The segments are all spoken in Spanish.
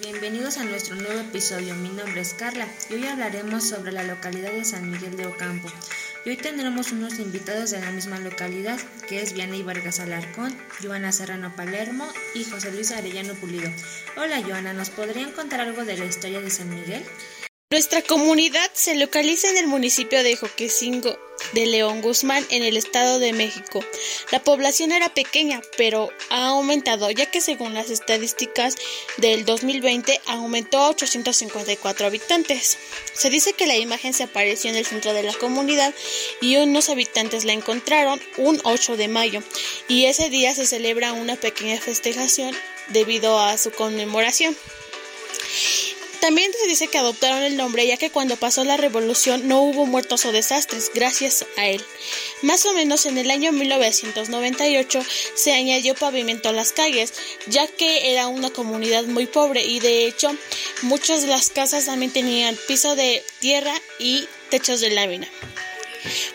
Bienvenidos a nuestro nuevo episodio. Mi nombre es Carla y hoy hablaremos sobre la localidad de San Miguel de Ocampo. Y hoy tendremos unos invitados de la misma localidad, que es Viana y Vargas Alarcón, Joana Serrano Palermo y José Luis Arellano Pulido. Hola Joana, ¿nos podrían contar algo de la historia de San Miguel? Nuestra comunidad se localiza en el municipio de Joquecingo de León Guzmán, en el Estado de México. La población era pequeña, pero ha aumentado, ya que según las estadísticas del 2020 aumentó a 854 habitantes. Se dice que la imagen se apareció en el centro de la comunidad y unos habitantes la encontraron un 8 de mayo, y ese día se celebra una pequeña festejación debido a su conmemoración. También se dice que adoptaron el nombre ya que cuando pasó la revolución no hubo muertos o desastres gracias a él. Más o menos en el año 1998 se añadió pavimento a las calles, ya que era una comunidad muy pobre y de hecho muchas de las casas también tenían piso de tierra y techos de lámina.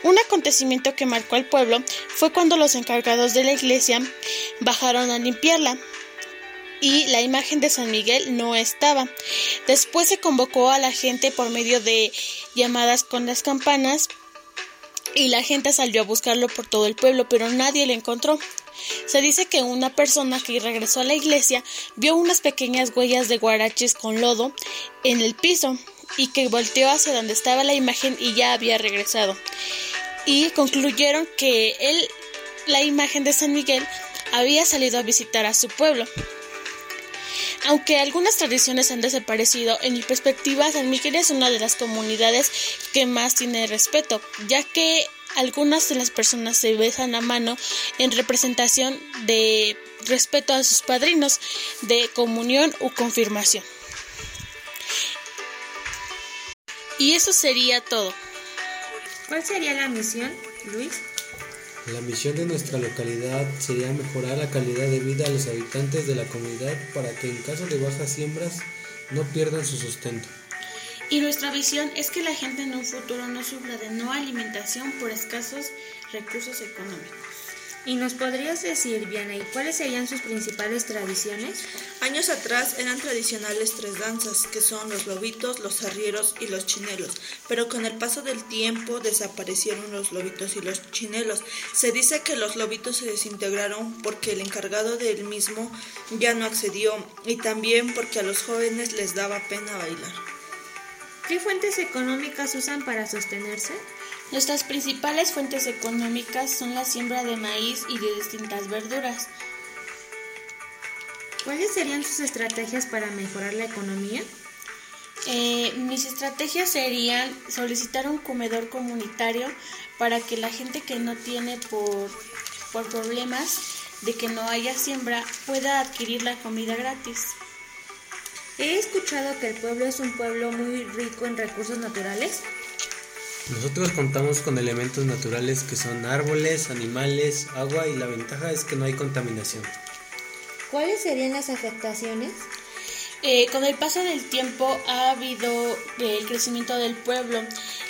Un acontecimiento que marcó al pueblo fue cuando los encargados de la iglesia bajaron a limpiarla y la imagen de San Miguel no estaba. Después se convocó a la gente por medio de llamadas con las campanas y la gente salió a buscarlo por todo el pueblo, pero nadie lo encontró. Se dice que una persona que regresó a la iglesia vio unas pequeñas huellas de guaraches con lodo en el piso y que volteó hacia donde estaba la imagen y ya había regresado. Y concluyeron que él, la imagen de San Miguel, había salido a visitar a su pueblo. Aunque algunas tradiciones han desaparecido, en mi perspectiva San Miguel es una de las comunidades que más tiene respeto, ya que algunas de las personas se besan a mano en representación de respeto a sus padrinos de comunión u confirmación. Y eso sería todo. ¿Cuál sería la misión, Luis? La misión de nuestra localidad sería mejorar la calidad de vida a los habitantes de la comunidad para que en caso de bajas siembras no pierdan su sustento. Y nuestra visión es que la gente en un futuro no sufra de no alimentación por escasos recursos económicos. ¿Y nos podrías decir, Viana, cuáles serían sus principales tradiciones? Años atrás eran tradicionales tres danzas, que son los lobitos, los arrieros y los chinelos, pero con el paso del tiempo desaparecieron los lobitos y los chinelos. Se dice que los lobitos se desintegraron porque el encargado del mismo ya no accedió y también porque a los jóvenes les daba pena bailar. ¿Qué fuentes económicas usan para sostenerse? Nuestras principales fuentes económicas son la siembra de maíz y de distintas verduras. ¿Cuáles serían sus estrategias para mejorar la economía? Eh, mis estrategias serían solicitar un comedor comunitario para que la gente que no tiene por, por problemas de que no haya siembra pueda adquirir la comida gratis. He escuchado que el pueblo es un pueblo muy rico en recursos naturales. Nosotros contamos con elementos naturales que son árboles, animales, agua y la ventaja es que no hay contaminación. ¿Cuáles serían las afectaciones? Eh, con el paso del tiempo ha habido eh, el crecimiento del pueblo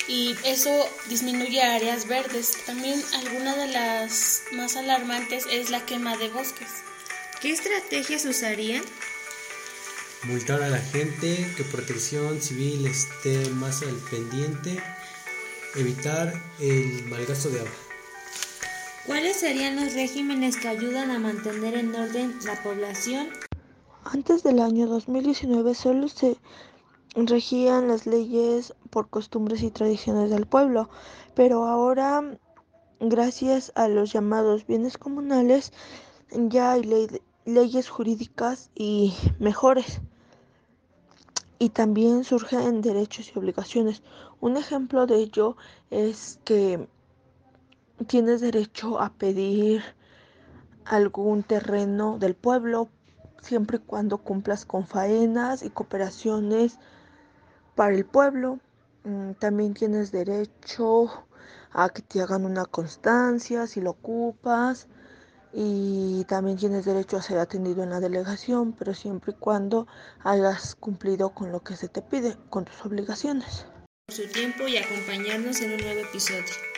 y eso disminuye áreas verdes. También alguna de las más alarmantes es la quema de bosques. ¿Qué estrategias usarían? Multar a la gente, que protección civil esté más al pendiente evitar el malgasto de agua. ¿Cuáles serían los regímenes que ayudan a mantener en orden la población? Antes del año 2019 solo se regían las leyes por costumbres y tradiciones del pueblo, pero ahora, gracias a los llamados bienes comunales, ya hay leyes jurídicas y mejores y también surgen derechos y obligaciones. Un ejemplo de ello es que tienes derecho a pedir algún terreno del pueblo siempre y cuando cumplas con faenas y cooperaciones para el pueblo. Mm, también tienes derecho a que te hagan una constancia si lo ocupas y también tienes derecho a ser atendido en la delegación, pero siempre y cuando hayas cumplido con lo que se te pide, con tus obligaciones. Por su tiempo y acompañarnos en un nuevo episodio.